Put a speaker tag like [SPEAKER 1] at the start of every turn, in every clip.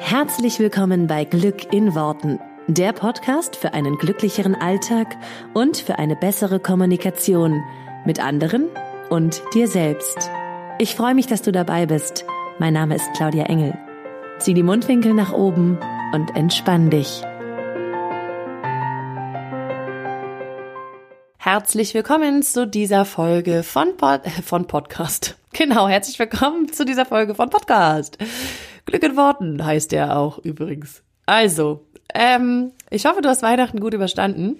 [SPEAKER 1] Herzlich willkommen bei Glück in Worten, der Podcast für einen glücklicheren Alltag und für eine bessere Kommunikation mit anderen und dir selbst. Ich freue mich, dass du dabei bist. Mein Name ist Claudia Engel. Zieh die Mundwinkel nach oben und entspann dich. Herzlich willkommen zu dieser Folge von, Pod von Podcast. Genau, herzlich willkommen zu dieser Folge von Podcast. Glück in Worten heißt der auch übrigens. Also, ähm, ich hoffe, du hast Weihnachten gut überstanden.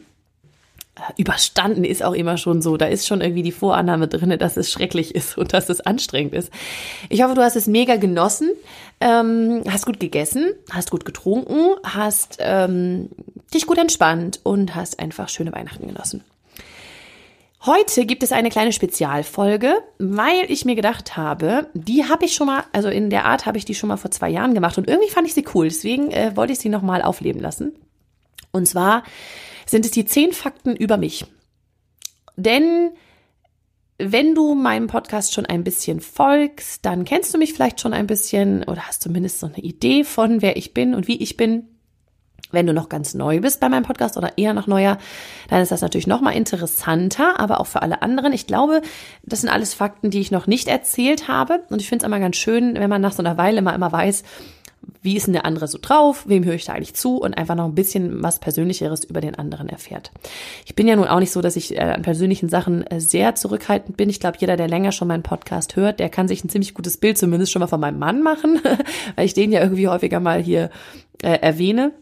[SPEAKER 1] Überstanden ist auch immer schon so. Da ist schon irgendwie die Vorannahme drinne, dass es schrecklich ist und dass es anstrengend ist. Ich hoffe, du hast es mega genossen, ähm, hast gut gegessen, hast gut getrunken, hast ähm, dich gut entspannt und hast einfach schöne Weihnachten genossen. Heute gibt es eine kleine Spezialfolge, weil ich mir gedacht habe, die habe ich schon mal, also in der Art habe ich die schon mal vor zwei Jahren gemacht und irgendwie fand ich sie cool, deswegen äh, wollte ich sie nochmal aufleben lassen. Und zwar sind es die zehn Fakten über mich. Denn wenn du meinem Podcast schon ein bisschen folgst, dann kennst du mich vielleicht schon ein bisschen oder hast zumindest so eine Idee von, wer ich bin und wie ich bin. Wenn du noch ganz neu bist bei meinem Podcast oder eher noch neuer, dann ist das natürlich noch mal interessanter, aber auch für alle anderen. Ich glaube, das sind alles Fakten, die ich noch nicht erzählt habe. Und ich finde es immer ganz schön, wenn man nach so einer Weile mal immer weiß, wie ist denn der andere so drauf, wem höre ich da eigentlich zu und einfach noch ein bisschen was Persönlicheres über den anderen erfährt. Ich bin ja nun auch nicht so, dass ich äh, an persönlichen Sachen äh, sehr zurückhaltend bin. Ich glaube, jeder, der länger schon meinen Podcast hört, der kann sich ein ziemlich gutes Bild zumindest schon mal von meinem Mann machen, weil ich den ja irgendwie häufiger mal hier äh, erwähne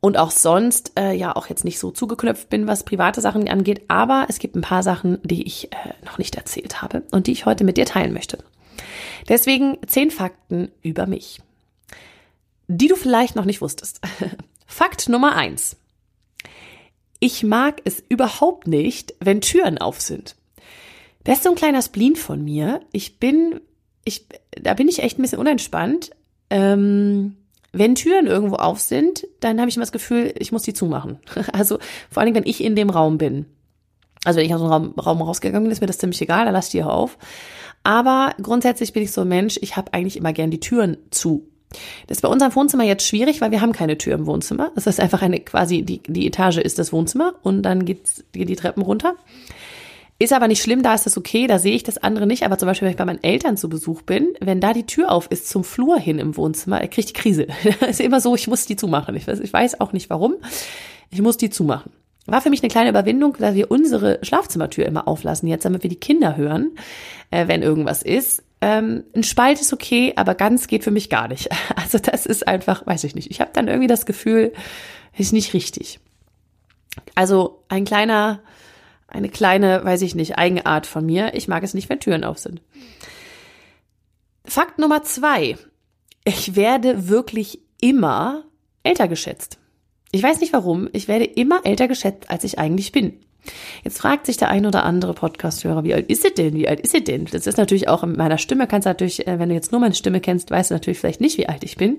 [SPEAKER 1] und auch sonst äh, ja auch jetzt nicht so zugeknöpft bin, was private Sachen angeht, aber es gibt ein paar Sachen, die ich äh, noch nicht erzählt habe und die ich heute mit dir teilen möchte. Deswegen zehn Fakten über mich, die du vielleicht noch nicht wusstest. Fakt Nummer eins. Ich mag es überhaupt nicht, wenn Türen auf sind. Das ist so ein kleiner Spleen von mir. Ich bin, ich, da bin ich echt ein bisschen unentspannt. Ähm, wenn Türen irgendwo auf sind, dann habe ich immer das Gefühl, ich muss die zumachen. Also vor allen Dingen, wenn ich in dem Raum bin. Also wenn ich aus dem Raum, Raum rausgegangen bin, ist mir das ziemlich egal, dann lasse ich die auf. Aber grundsätzlich bin ich so ein Mensch, ich habe eigentlich immer gern die Türen zu. Das ist bei unserem Wohnzimmer jetzt schwierig, weil wir haben keine Tür im Wohnzimmer. Das ist einfach eine quasi, die, die Etage ist das Wohnzimmer und dann geht's, geht die Treppen runter. Ist aber nicht schlimm, da ist das okay, da sehe ich das andere nicht. Aber zum Beispiel, wenn ich bei meinen Eltern zu Besuch bin, wenn da die Tür auf ist zum Flur hin im Wohnzimmer, kriege ich die Krise. ist immer so, ich muss die zumachen. Ich weiß, ich weiß auch nicht warum. Ich muss die zumachen. War für mich eine kleine Überwindung, weil wir unsere Schlafzimmertür immer auflassen, jetzt damit wir die Kinder hören, äh, wenn irgendwas ist. Ähm, ein Spalt ist okay, aber ganz geht für mich gar nicht. Also das ist einfach, weiß ich nicht. Ich habe dann irgendwie das Gefühl, ist nicht richtig. Also ein kleiner eine kleine, weiß ich nicht, Eigenart von mir. Ich mag es nicht, wenn Türen auf sind. Fakt Nummer zwei. Ich werde wirklich immer älter geschätzt. Ich weiß nicht warum. Ich werde immer älter geschätzt, als ich eigentlich bin. Jetzt fragt sich der ein oder andere Podcast-Hörer, wie alt ist sie denn? Wie alt ist sie denn? Das ist natürlich auch in meiner Stimme, kannst natürlich, äh, wenn du jetzt nur meine Stimme kennst, weißt du natürlich vielleicht nicht, wie alt ich bin.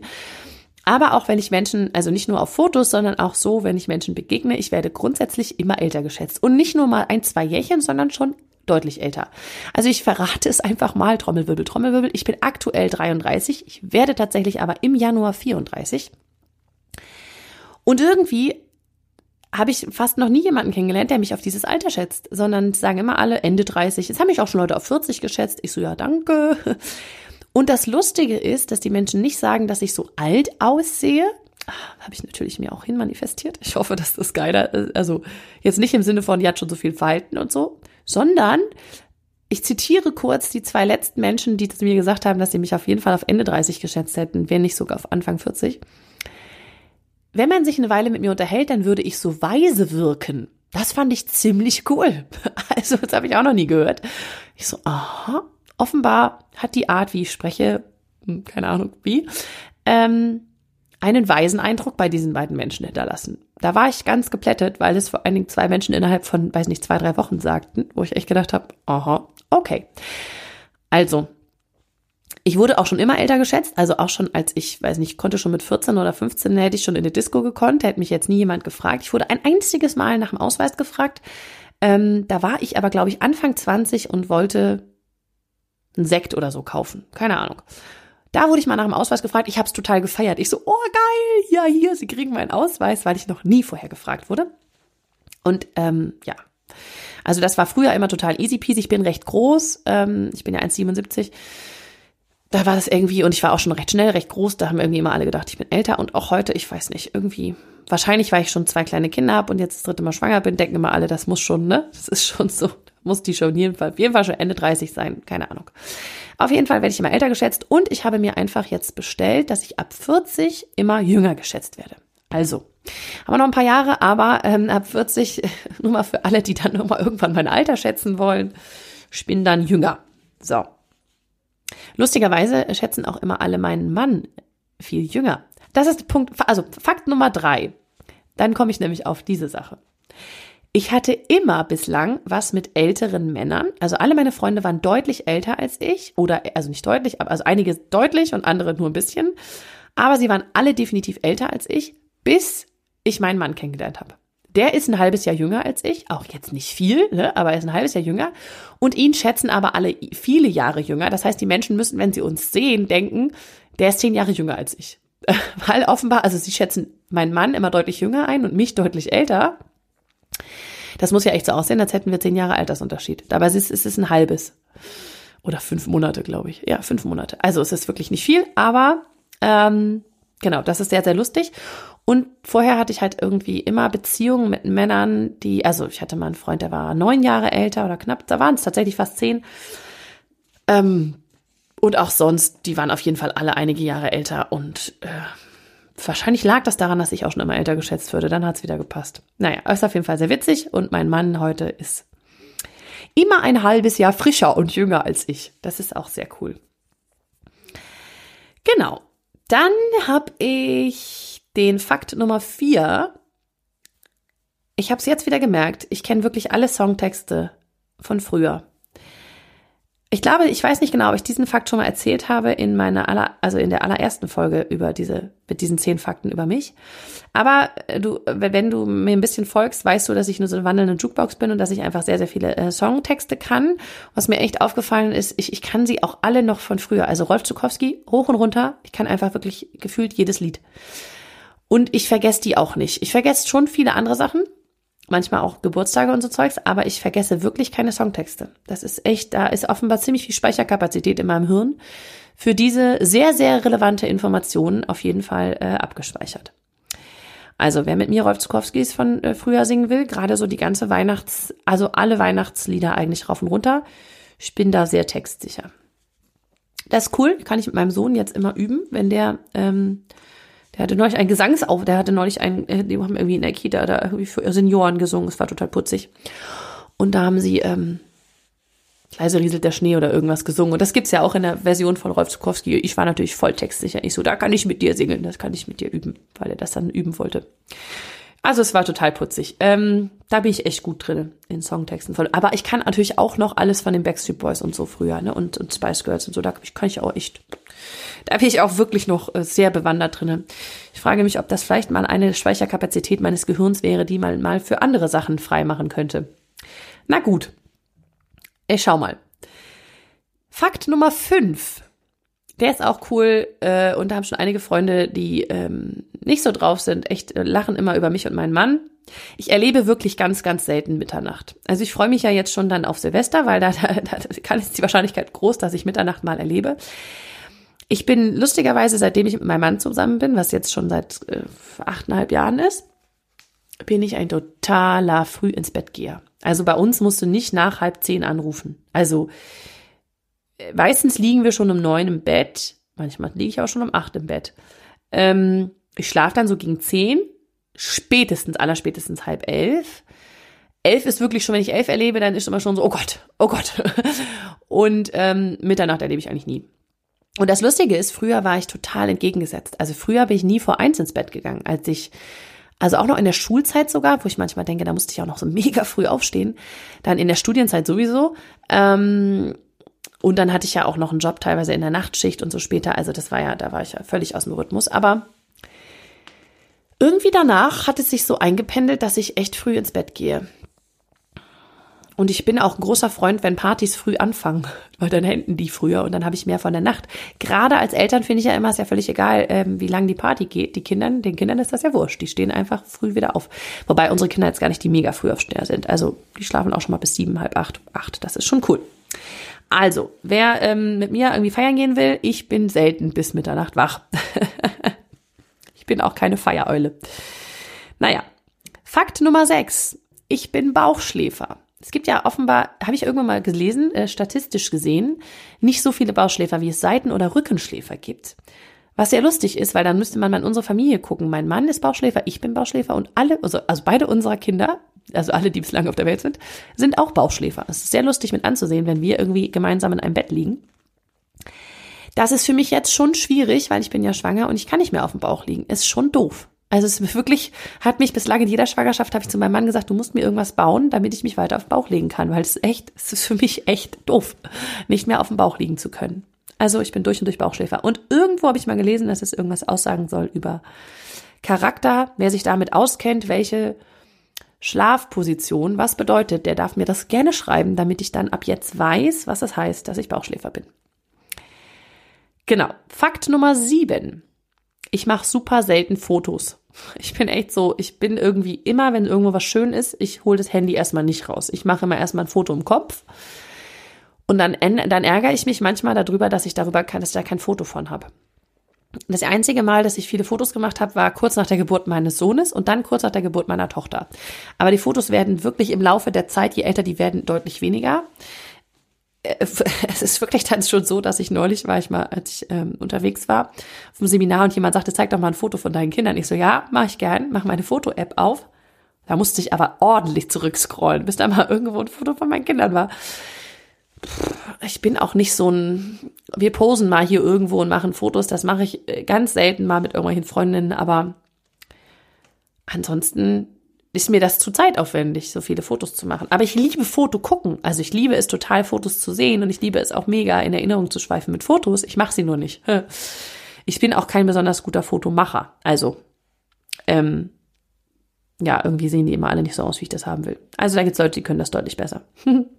[SPEAKER 1] Aber auch wenn ich Menschen, also nicht nur auf Fotos, sondern auch so, wenn ich Menschen begegne, ich werde grundsätzlich immer älter geschätzt. Und nicht nur mal ein, zwei Jährchen, sondern schon deutlich älter. Also ich verrate es einfach mal, Trommelwirbel, Trommelwirbel. Ich bin aktuell 33, ich werde tatsächlich aber im Januar 34. Und irgendwie habe ich fast noch nie jemanden kennengelernt, der mich auf dieses Alter schätzt, sondern sagen immer alle Ende 30. Jetzt haben mich auch schon Leute auf 40 geschätzt. Ich so, ja, danke. Und das Lustige ist, dass die Menschen nicht sagen, dass ich so alt aussehe. Habe ich natürlich mir auch hin manifestiert. Ich hoffe, dass das geiler ist. Also jetzt nicht im Sinne von, die hat schon so viel Falten und so, sondern ich zitiere kurz die zwei letzten Menschen, die mir gesagt haben, dass sie mich auf jeden Fall auf Ende 30 geschätzt hätten, wenn nicht sogar auf Anfang 40. Wenn man sich eine Weile mit mir unterhält, dann würde ich so weise wirken. Das fand ich ziemlich cool. Also, das habe ich auch noch nie gehört. Ich so, aha, offenbar hat die Art, wie ich spreche, hm, keine Ahnung wie, ähm, einen weisen Eindruck bei diesen beiden Menschen hinterlassen. Da war ich ganz geplättet, weil es vor allen Dingen zwei Menschen innerhalb von, weiß nicht, zwei, drei Wochen sagten, wo ich echt gedacht habe, aha, okay. Also, ich wurde auch schon immer älter geschätzt, also auch schon als ich, weiß nicht, konnte schon mit 14 oder 15 hätte ich schon in die Disco gekonnt, hätte mich jetzt nie jemand gefragt. Ich wurde ein einziges Mal nach dem Ausweis gefragt. Ähm, da war ich aber, glaube ich, Anfang 20 und wollte einen Sekt oder so kaufen. Keine Ahnung. Da wurde ich mal nach dem Ausweis gefragt. Ich habe es total gefeiert. Ich so, oh geil, ja hier, Sie kriegen meinen Ausweis, weil ich noch nie vorher gefragt wurde. Und ähm, ja, also das war früher immer total easy peasy. Ich bin recht groß, ähm, ich bin ja 1,77. Da war das irgendwie, und ich war auch schon recht schnell, recht groß, da haben irgendwie immer alle gedacht, ich bin älter. Und auch heute, ich weiß nicht, irgendwie, wahrscheinlich, weil ich schon zwei kleine Kinder habe und jetzt das dritte Mal schwanger bin, denken immer alle, das muss schon, ne? Das ist schon so, muss die schon jeden Fall, auf jeden Fall schon Ende 30 sein, keine Ahnung. Auf jeden Fall werde ich immer älter geschätzt und ich habe mir einfach jetzt bestellt, dass ich ab 40 immer jünger geschätzt werde. Also, haben wir noch ein paar Jahre, aber ähm, ab 40, nur mal für alle, die dann nur mal irgendwann mein Alter schätzen wollen, ich bin dann jünger. So. Lustigerweise schätzen auch immer alle meinen Mann viel jünger. Das ist Punkt, also Fakt Nummer drei. Dann komme ich nämlich auf diese Sache. Ich hatte immer bislang was mit älteren Männern. Also alle meine Freunde waren deutlich älter als ich oder also nicht deutlich, aber also einige deutlich und andere nur ein bisschen. Aber sie waren alle definitiv älter als ich, bis ich meinen Mann kennengelernt habe. Der ist ein halbes Jahr jünger als ich, auch jetzt nicht viel, ne, aber er ist ein halbes Jahr jünger. Und ihn schätzen aber alle viele Jahre jünger. Das heißt, die Menschen müssen, wenn sie uns sehen, denken, der ist zehn Jahre jünger als ich. Weil offenbar, also sie schätzen meinen Mann immer deutlich jünger ein und mich deutlich älter. Das muss ja echt so aussehen, als hätten wir zehn Jahre Altersunterschied. Dabei ist es, ist es ein halbes. Oder fünf Monate, glaube ich. Ja, fünf Monate. Also es ist wirklich nicht viel, aber ähm, genau, das ist sehr, sehr lustig. Und vorher hatte ich halt irgendwie immer Beziehungen mit Männern, die, also ich hatte mal einen Freund, der war neun Jahre älter oder knapp, da waren es tatsächlich fast zehn. Ähm, und auch sonst, die waren auf jeden Fall alle einige Jahre älter und äh, wahrscheinlich lag das daran, dass ich auch schon immer älter geschätzt würde. Dann hat's wieder gepasst. Naja, ist auf jeden Fall sehr witzig und mein Mann heute ist immer ein halbes Jahr frischer und jünger als ich. Das ist auch sehr cool. Genau. Dann habe ich den Fakt Nummer vier. Ich habe es jetzt wieder gemerkt, ich kenne wirklich alle Songtexte von früher. Ich glaube, ich weiß nicht genau, ob ich diesen Fakt schon mal erzählt habe in meiner aller, also in der allerersten Folge über diese, mit diesen zehn Fakten über mich. Aber äh, du, wenn du mir ein bisschen folgst, weißt du, dass ich nur so eine wandelnde Jukebox bin und dass ich einfach sehr, sehr viele äh, Songtexte kann. Was mir echt aufgefallen ist, ich, ich kann sie auch alle noch von früher. Also Rolf Zukowski, hoch und runter. Ich kann einfach wirklich gefühlt jedes Lied. Und ich vergesse die auch nicht. Ich vergesse schon viele andere Sachen, manchmal auch Geburtstage und so Zeugs, aber ich vergesse wirklich keine Songtexte. Das ist echt, da ist offenbar ziemlich viel Speicherkapazität in meinem Hirn für diese sehr, sehr relevante Informationen auf jeden Fall äh, abgespeichert. Also wer mit mir Rolf Zukowskis von äh, früher singen will, gerade so die ganze Weihnachts-, also alle Weihnachtslieder eigentlich rauf und runter, ich bin da sehr textsicher. Das ist cool, kann ich mit meinem Sohn jetzt immer üben, wenn der ähm, der hatte neulich einen Gesangsauf, der hatte neulich einen, äh, die haben irgendwie in der Kita da irgendwie für Senioren gesungen, es war total putzig. Und da haben sie ähm, leise rieselt der Schnee oder irgendwas gesungen. Und das gibt's ja auch in der Version von Rolf Zukowski. Ich war natürlich voll textsicher. Ich so, da kann ich mit dir singen, das kann ich mit dir üben, weil er das dann üben wollte. Also es war total putzig. Ähm, da bin ich echt gut drin in Songtexten. Aber ich kann natürlich auch noch alles von den Backstreet Boys und so früher, ne? Und, und Spice Girls und so. Da kann ich auch echt da bin ich auch wirklich noch äh, sehr bewandert drinne. Ich frage mich, ob das vielleicht mal eine Speicherkapazität meines Gehirns wäre, die man mal für andere Sachen freimachen könnte. Na gut. Ich schau mal. Fakt Nummer 5. Der ist auch cool äh, und da haben schon einige Freunde, die ähm, nicht so drauf sind, echt äh, lachen immer über mich und meinen Mann. Ich erlebe wirklich ganz, ganz selten Mitternacht. Also ich freue mich ja jetzt schon dann auf Silvester, weil da, da, da kann ist die Wahrscheinlichkeit groß, dass ich Mitternacht mal erlebe. Ich bin lustigerweise, seitdem ich mit meinem Mann zusammen bin, was jetzt schon seit äh, achteinhalb Jahren ist, bin ich ein totaler früh ins Bett geher. Also bei uns musst du nicht nach halb zehn anrufen. Also meistens liegen wir schon um neun im Bett. Manchmal liege ich auch schon um acht im Bett. Ähm, ich schlafe dann so gegen zehn, spätestens, allerspätestens halb elf. Elf ist wirklich schon, wenn ich elf erlebe, dann ist immer schon so, oh Gott, oh Gott. Und ähm, Mitternacht erlebe ich eigentlich nie. Und das Lustige ist, früher war ich total entgegengesetzt. Also früher bin ich nie vor eins ins Bett gegangen, als ich, also auch noch in der Schulzeit sogar, wo ich manchmal denke, da musste ich auch noch so mega früh aufstehen. Dann in der Studienzeit sowieso. Ähm, und dann hatte ich ja auch noch einen Job teilweise in der Nachtschicht und so später. Also das war ja, da war ich ja völlig aus dem Rhythmus. Aber irgendwie danach hat es sich so eingependelt, dass ich echt früh ins Bett gehe. Und ich bin auch ein großer Freund, wenn Partys früh anfangen, weil dann enden die früher und dann habe ich mehr von der Nacht. Gerade als Eltern finde ich ja immer, ist ja völlig egal, ähm, wie lange die Party geht. Die Kindern, den Kindern ist das ja wurscht. Die stehen einfach früh wieder auf. Wobei unsere Kinder jetzt gar nicht die mega früh aufsteher sind. Also die schlafen auch schon mal bis sieben, halb acht, acht. Das ist schon cool. Also, wer ähm, mit mir irgendwie feiern gehen will, ich bin selten bis Mitternacht wach. ich bin auch keine Feiereule. Naja, Fakt Nummer sechs. Ich bin Bauchschläfer. Es gibt ja offenbar, habe ich irgendwann mal gelesen, äh, statistisch gesehen, nicht so viele Bauchschläfer, wie es Seiten- oder Rückenschläfer gibt. Was sehr lustig ist, weil dann müsste man mal in unsere Familie gucken. Mein Mann ist Bauchschläfer, ich bin Bauchschläfer und alle, also, also beide unserer Kinder, also alle, die bislang auf der Welt sind, sind auch Bauchschläfer. Es ist sehr lustig mit anzusehen, wenn wir irgendwie gemeinsam in einem Bett liegen. Das ist für mich jetzt schon schwierig, weil ich bin ja schwanger und ich kann nicht mehr auf dem Bauch liegen. Ist schon doof. Also es ist wirklich, hat mich bislang in jeder Schwangerschaft, habe ich zu meinem Mann gesagt, du musst mir irgendwas bauen, damit ich mich weiter auf den Bauch legen kann, weil es ist echt, es ist für mich echt doof, nicht mehr auf dem Bauch liegen zu können. Also ich bin durch und durch Bauchschläfer. Und irgendwo habe ich mal gelesen, dass es irgendwas aussagen soll über Charakter, wer sich damit auskennt, welche Schlafposition was bedeutet, der darf mir das gerne schreiben, damit ich dann ab jetzt weiß, was das heißt, dass ich Bauchschläfer bin. Genau. Fakt Nummer sieben ich mache super selten Fotos. Ich bin echt so, ich bin irgendwie immer, wenn irgendwo was schön ist, ich hole das Handy erstmal nicht raus. Ich mache immer erstmal ein Foto im Kopf. Und dann, dann ärgere ich mich manchmal darüber, dass ich darüber kann, dass ich da kein Foto von habe. Das einzige Mal, dass ich viele Fotos gemacht habe, war kurz nach der Geburt meines Sohnes und dann kurz nach der Geburt meiner Tochter. Aber die Fotos werden wirklich im Laufe der Zeit, je älter die werden, deutlich weniger. Äh, es ist wirklich dann schon so, dass ich neulich war ich mal, als ich ähm, unterwegs war, auf dem Seminar und jemand sagte, zeig doch mal ein Foto von deinen Kindern. Ich so, ja, mache ich gern, mach meine Foto-App auf. Da musste ich aber ordentlich zurückscrollen, bis da mal irgendwo ein Foto von meinen Kindern war. Ich bin auch nicht so ein, wir posen mal hier irgendwo und machen Fotos. Das mache ich äh, ganz selten mal mit irgendwelchen Freundinnen, aber ansonsten ist mir das zu zeitaufwendig, so viele Fotos zu machen. Aber ich liebe Foto gucken. Also ich liebe es total, Fotos zu sehen und ich liebe es auch mega, in Erinnerung zu schweifen mit Fotos. Ich mache sie nur nicht. Ich bin auch kein besonders guter Fotomacher. Also, ähm, ja, irgendwie sehen die immer alle nicht so aus, wie ich das haben will. Also da gibt es Leute, die können das deutlich besser.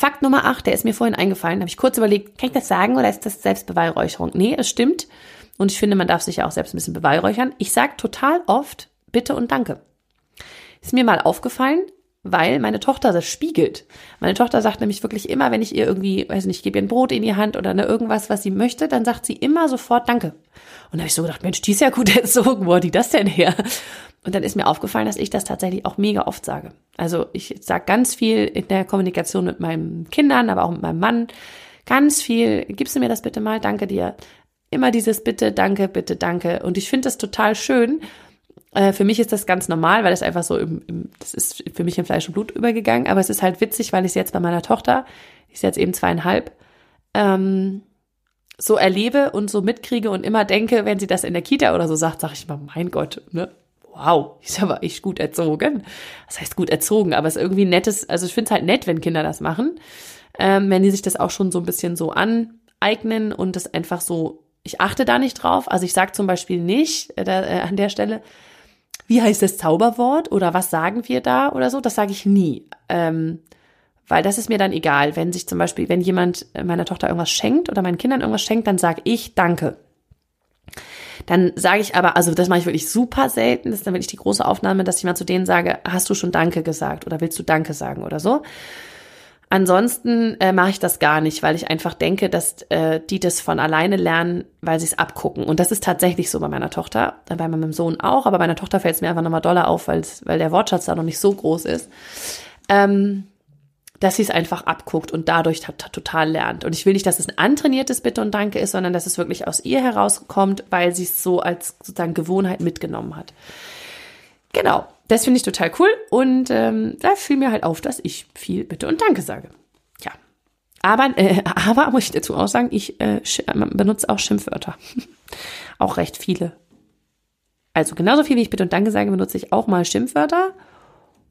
[SPEAKER 1] Fakt Nummer 8, der ist mir vorhin eingefallen, habe ich kurz überlegt, kann ich das sagen oder ist das Selbstbeweihräucherung? Nee, es stimmt. Und ich finde, man darf sich ja auch selbst ein bisschen beweihräuchern. Ich sage total oft Bitte und Danke. Ist mir mal aufgefallen, weil meine Tochter das spiegelt. Meine Tochter sagt nämlich wirklich immer, wenn ich ihr irgendwie, weiß nicht, ich gebe ihr ein Brot in die Hand oder ne, irgendwas, was sie möchte, dann sagt sie immer sofort Danke. Und da habe ich so gedacht, Mensch, die ist ja gut erzogen, wo hat die das denn her? Und dann ist mir aufgefallen, dass ich das tatsächlich auch mega oft sage. Also ich sage ganz viel in der Kommunikation mit meinen Kindern, aber auch mit meinem Mann. Ganz viel, gibst du mir das bitte mal, danke dir. Immer dieses Bitte, danke, bitte, danke. Und ich finde das total schön, äh, für mich ist das ganz normal, weil es einfach so im, im, das ist für mich in Fleisch und Blut übergegangen. Aber es ist halt witzig, weil ich es jetzt bei meiner Tochter, die ist jetzt eben zweieinhalb, ähm, so erlebe und so mitkriege und immer denke, wenn sie das in der Kita oder so sagt, sage ich immer, mein Gott, ne? Wow, ist aber echt gut erzogen. Das heißt gut erzogen, aber es ist irgendwie nettes, also ich finde es halt nett, wenn Kinder das machen, ähm, wenn die sich das auch schon so ein bisschen so aneignen und das einfach so, ich achte da nicht drauf. Also ich sage zum Beispiel nicht äh, äh, an der Stelle, wie heißt das Zauberwort oder was sagen wir da oder so, das sage ich nie. Ähm, weil das ist mir dann egal. Wenn sich zum Beispiel, wenn jemand meiner Tochter irgendwas schenkt oder meinen Kindern irgendwas schenkt, dann sage ich Danke. Dann sage ich aber, also das mache ich wirklich super selten, das ist dann wirklich die große Aufnahme, dass ich mal zu denen sage, hast du schon Danke gesagt oder willst du Danke sagen oder so. Ansonsten äh, mache ich das gar nicht, weil ich einfach denke, dass äh, die das von alleine lernen, weil sie es abgucken. Und das ist tatsächlich so bei meiner Tochter, äh, bei meinem Sohn auch, aber bei meiner Tochter fällt es mir einfach nochmal doller auf, weil der Wortschatz da noch nicht so groß ist, ähm, dass sie es einfach abguckt und dadurch total lernt. Und ich will nicht, dass es ein antrainiertes Bitte und Danke ist, sondern dass es wirklich aus ihr herauskommt, weil sie es so als sozusagen Gewohnheit mitgenommen hat. Genau. Das finde ich total cool und ähm, da fiel mir halt auf, dass ich viel Bitte und Danke sage. Ja. Aber, äh, aber muss ich dazu auch sagen, ich äh, benutze auch Schimpfwörter. auch recht viele. Also genauso viel wie ich Bitte und Danke sage, benutze ich auch mal Schimpfwörter.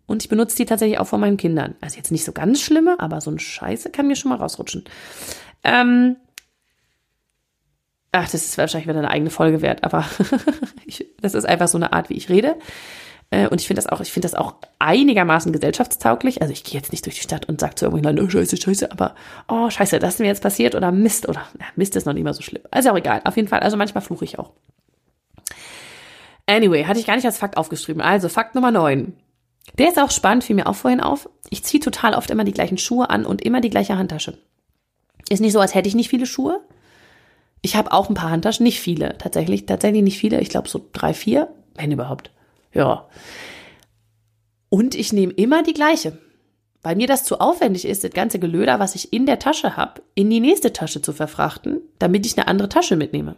[SPEAKER 1] Und ich benutze die tatsächlich auch von meinen Kindern. Also jetzt nicht so ganz schlimme, aber so ein Scheiße kann mir schon mal rausrutschen. Ähm, ach, das ist wahrscheinlich wieder eine eigene Folge wert, aber ich, das ist einfach so eine Art, wie ich rede. Äh, und ich finde das auch, ich finde das auch einigermaßen gesellschaftstauglich. Also ich gehe jetzt nicht durch die Stadt und sage zu irgendjemandem, oh, scheiße, scheiße, aber oh, scheiße, das ist mir jetzt passiert oder Mist oder ja, Mist ist noch nicht mal so schlimm. Also auch egal. Auf jeden Fall, also manchmal fluche ich auch. Anyway, hatte ich gar nicht als Fakt aufgeschrieben. Also Fakt Nummer 9. Der ist auch spannend, fiel mir auch vorhin auf. Ich ziehe total oft immer die gleichen Schuhe an und immer die gleiche Handtasche. Ist nicht so, als hätte ich nicht viele Schuhe. Ich habe auch ein paar Handtaschen, nicht viele, tatsächlich, tatsächlich nicht viele. Ich glaube so drei, vier, wenn überhaupt. Ja. Und ich nehme immer die gleiche. Weil mir das zu aufwendig ist, das ganze Gelöder, was ich in der Tasche habe, in die nächste Tasche zu verfrachten, damit ich eine andere Tasche mitnehme.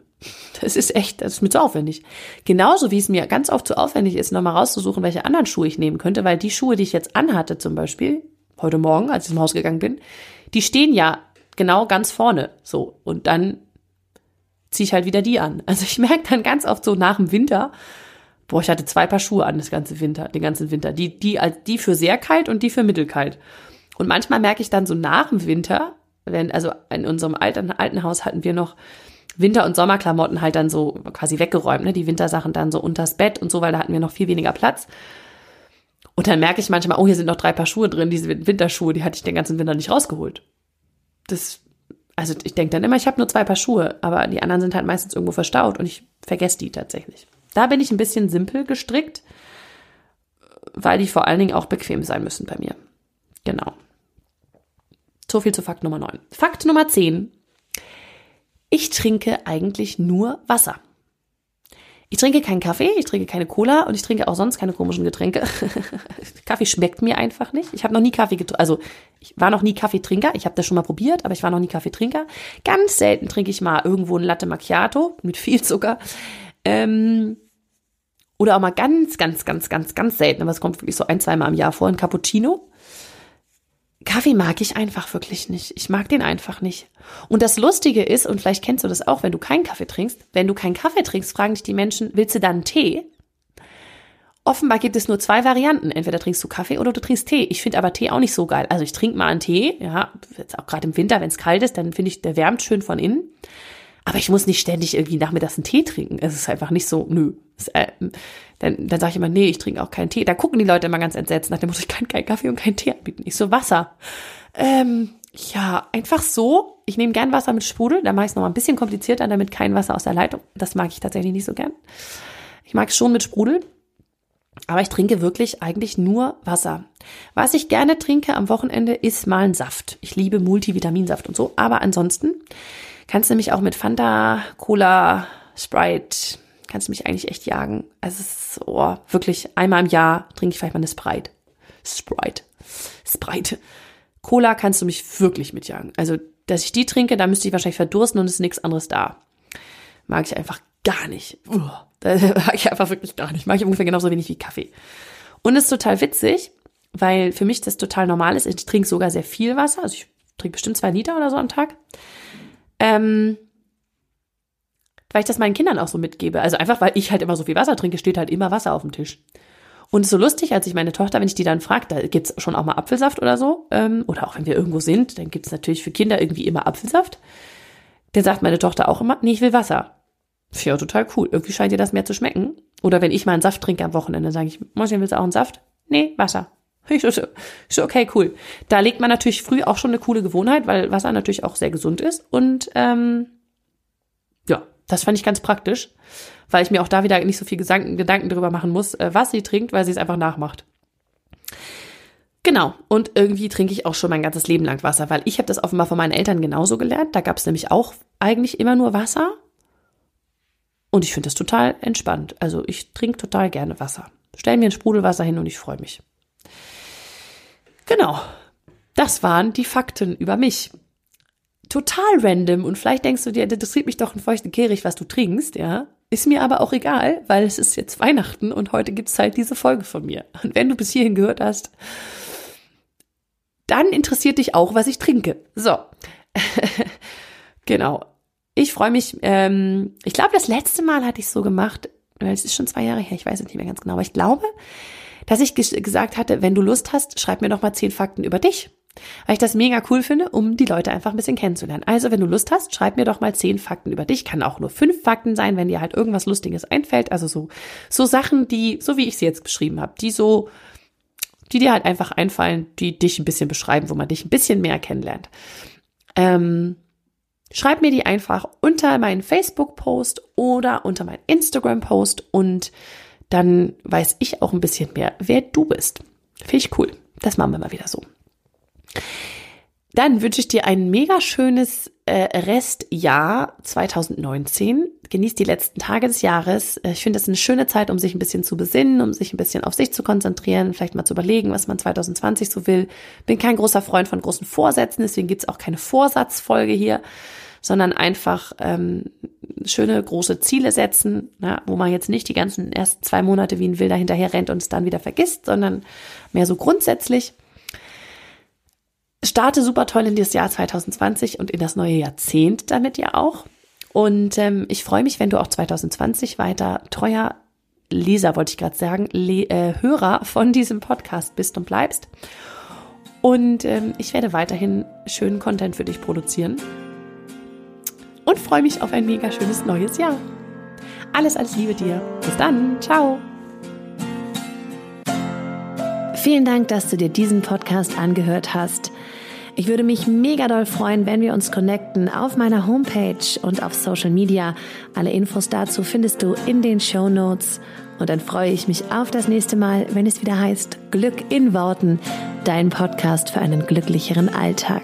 [SPEAKER 1] Das ist echt, das ist mir zu aufwendig. Genauso wie es mir ganz oft zu aufwendig ist, nochmal rauszusuchen, welche anderen Schuhe ich nehmen könnte, weil die Schuhe, die ich jetzt anhatte zum Beispiel, heute Morgen, als ich zum Haus gegangen bin, die stehen ja genau ganz vorne. So. Und dann ziehe ich halt wieder die an. Also ich merke dann ganz oft so nach dem Winter, boah, ich hatte zwei Paar Schuhe an das ganze Winter, den ganzen Winter. Die, die, die für sehr kalt und die für mittelkalt. Und manchmal merke ich dann so nach dem Winter, wenn, also in unserem alten, alten Haus hatten wir noch Winter- und Sommerklamotten halt dann so quasi weggeräumt, ne? Die Wintersachen dann so unters Bett und so, weil da hatten wir noch viel weniger Platz. Und dann merke ich manchmal, oh, hier sind noch drei Paar Schuhe drin, diese Winterschuhe, die hatte ich den ganzen Winter nicht rausgeholt. Das, also ich denke dann immer, ich habe nur zwei Paar Schuhe, aber die anderen sind halt meistens irgendwo verstaut und ich vergesse die tatsächlich. Da bin ich ein bisschen simpel gestrickt, weil die vor allen Dingen auch bequem sein müssen bei mir. Genau. So viel zu Fakt Nummer 9. Fakt Nummer 10. Ich trinke eigentlich nur Wasser. Ich trinke keinen Kaffee, ich trinke keine Cola und ich trinke auch sonst keine komischen Getränke. Kaffee schmeckt mir einfach nicht. Ich habe noch nie Kaffee getrunken, also ich war noch nie Kaffeetrinker. Ich habe das schon mal probiert, aber ich war noch nie Kaffeetrinker. Ganz selten trinke ich mal irgendwo ein Latte Macchiato mit viel Zucker. Ähm, oder auch mal ganz, ganz, ganz, ganz, ganz selten, aber es kommt wirklich so ein, zweimal im Jahr vor, ein Cappuccino. Kaffee mag ich einfach wirklich nicht. Ich mag den einfach nicht. Und das Lustige ist, und vielleicht kennst du das auch, wenn du keinen Kaffee trinkst, wenn du keinen Kaffee trinkst, fragen dich die Menschen, willst du dann Tee? Offenbar gibt es nur zwei Varianten. Entweder trinkst du Kaffee oder du trinkst Tee. Ich finde aber Tee auch nicht so geil. Also ich trinke mal einen Tee, ja, jetzt auch gerade im Winter, wenn es kalt ist, dann finde ich, der wärmt schön von innen. Aber ich muss nicht ständig irgendwie nachmittags einen Tee trinken. Es ist einfach nicht so, nö. Es, äh, dann dann sage ich immer, nee, ich trinke auch keinen Tee. Da gucken die Leute immer ganz entsetzt nach dem Motto, ich kann keinen Kaffee und keinen Tee anbieten. Ich so, Wasser. Ähm, ja, einfach so. Ich nehme gern Wasser mit Sprudel. Da mache ich es nochmal ein bisschen komplizierter, damit kein Wasser aus der Leitung. Das mag ich tatsächlich nicht so gern. Ich mag es schon mit Sprudel. Aber ich trinke wirklich eigentlich nur Wasser. Was ich gerne trinke am Wochenende ist mal ein Saft. Ich liebe Multivitaminsaft und so. Aber ansonsten kannst du mich auch mit Fanta, Cola, Sprite, kannst du mich eigentlich echt jagen. Also es ist oh, wirklich einmal im Jahr trinke ich vielleicht mal eine Sprite. Sprite. Sprite. Cola kannst du mich wirklich mitjagen. Also, dass ich die trinke, da müsste ich wahrscheinlich verdursten und ist nichts anderes da. Mag ich einfach gar nicht. Uh, das mag ich einfach wirklich gar nicht. Mag ich ungefähr genauso wenig wie Kaffee. Und ist total witzig, weil für mich das total normal ist. Ich trinke sogar sehr viel Wasser. Also ich trinke bestimmt zwei Liter oder so am Tag. Ähm, weil ich das meinen Kindern auch so mitgebe. Also einfach, weil ich halt immer so viel Wasser trinke, steht halt immer Wasser auf dem Tisch. Und so lustig, als ich meine Tochter, wenn ich die dann frage, da gibt's schon auch mal Apfelsaft oder so, ähm, oder auch wenn wir irgendwo sind, dann gibt's natürlich für Kinder irgendwie immer Apfelsaft. Dann sagt meine Tochter auch immer, nee, ich will Wasser. Ja, total cool. Irgendwie scheint ihr das mehr zu schmecken. Oder wenn ich mal einen Saft trinke am Wochenende, sage ich, Mäuschen, willst du auch einen Saft? Nee, Wasser. Ich so, so, okay, cool. Da legt man natürlich früh auch schon eine coole Gewohnheit, weil Wasser natürlich auch sehr gesund ist. Und ähm, ja, das fand ich ganz praktisch, weil ich mir auch da wieder nicht so viel Gedanken, Gedanken darüber machen muss, äh, was sie trinkt, weil sie es einfach nachmacht. Genau, und irgendwie trinke ich auch schon mein ganzes Leben lang Wasser, weil ich habe das offenbar von meinen Eltern genauso gelernt. Da gab es nämlich auch eigentlich immer nur Wasser. Und ich finde das total entspannt. Also ich trinke total gerne Wasser. Stell mir ein Sprudelwasser hin und ich freue mich. Genau. Das waren die Fakten über mich total random und vielleicht denkst du dir, das interessiert mich doch ein feuchten Kehricht, was du trinkst, ja. Ist mir aber auch egal, weil es ist jetzt Weihnachten und heute gibt's halt diese Folge von mir. Und wenn du bis hierhin gehört hast, dann interessiert dich auch, was ich trinke. So. genau. Ich freue mich, ähm, ich glaube, das letzte Mal hatte ich so gemacht, weil es ist schon zwei Jahre her, ich weiß es nicht mehr ganz genau, aber ich glaube, dass ich gesagt hatte, wenn du Lust hast, schreib mir doch mal zehn Fakten über dich. Weil ich das mega cool finde, um die Leute einfach ein bisschen kennenzulernen. Also, wenn du Lust hast, schreib mir doch mal zehn Fakten über dich. Kann auch nur fünf Fakten sein, wenn dir halt irgendwas Lustiges einfällt. Also so, so Sachen, die, so wie ich sie jetzt beschrieben habe, die so, die dir halt einfach einfallen, die dich ein bisschen beschreiben, wo man dich ein bisschen mehr kennenlernt. Ähm, schreib mir die einfach unter meinen Facebook-Post oder unter meinen Instagram-Post und dann weiß ich auch ein bisschen mehr, wer du bist. Finde ich cool. Das machen wir mal wieder so. Dann wünsche ich dir ein mega schönes äh, Restjahr 2019. Genieß die letzten Tage des Jahres. Äh, ich finde das eine schöne Zeit, um sich ein bisschen zu besinnen, um sich ein bisschen auf sich zu konzentrieren, vielleicht mal zu überlegen, was man 2020 so will. Bin kein großer Freund von großen Vorsätzen, deswegen gibt's auch keine Vorsatzfolge hier, sondern einfach ähm, schöne große Ziele setzen, na, wo man jetzt nicht die ganzen ersten zwei Monate wie ein Wilder hinterher rennt und es dann wieder vergisst, sondern mehr so grundsätzlich starte super toll in das Jahr 2020 und in das neue Jahrzehnt damit ja auch. Und ähm, ich freue mich, wenn du auch 2020 weiter treuer Leser, wollte ich gerade sagen, Le äh, Hörer von diesem Podcast bist und bleibst. Und ähm, ich werde weiterhin schönen Content für dich produzieren. Und freue mich auf ein mega schönes neues Jahr. Alles, alles Liebe dir. Bis dann. Ciao. Vielen Dank, dass du dir diesen Podcast angehört hast. Ich würde mich mega doll freuen, wenn wir uns connecten auf meiner Homepage und auf Social Media. Alle Infos dazu findest du in den Show Notes. Und dann freue ich mich auf das nächste Mal, wenn es wieder heißt Glück in Worten, dein Podcast für einen glücklicheren Alltag.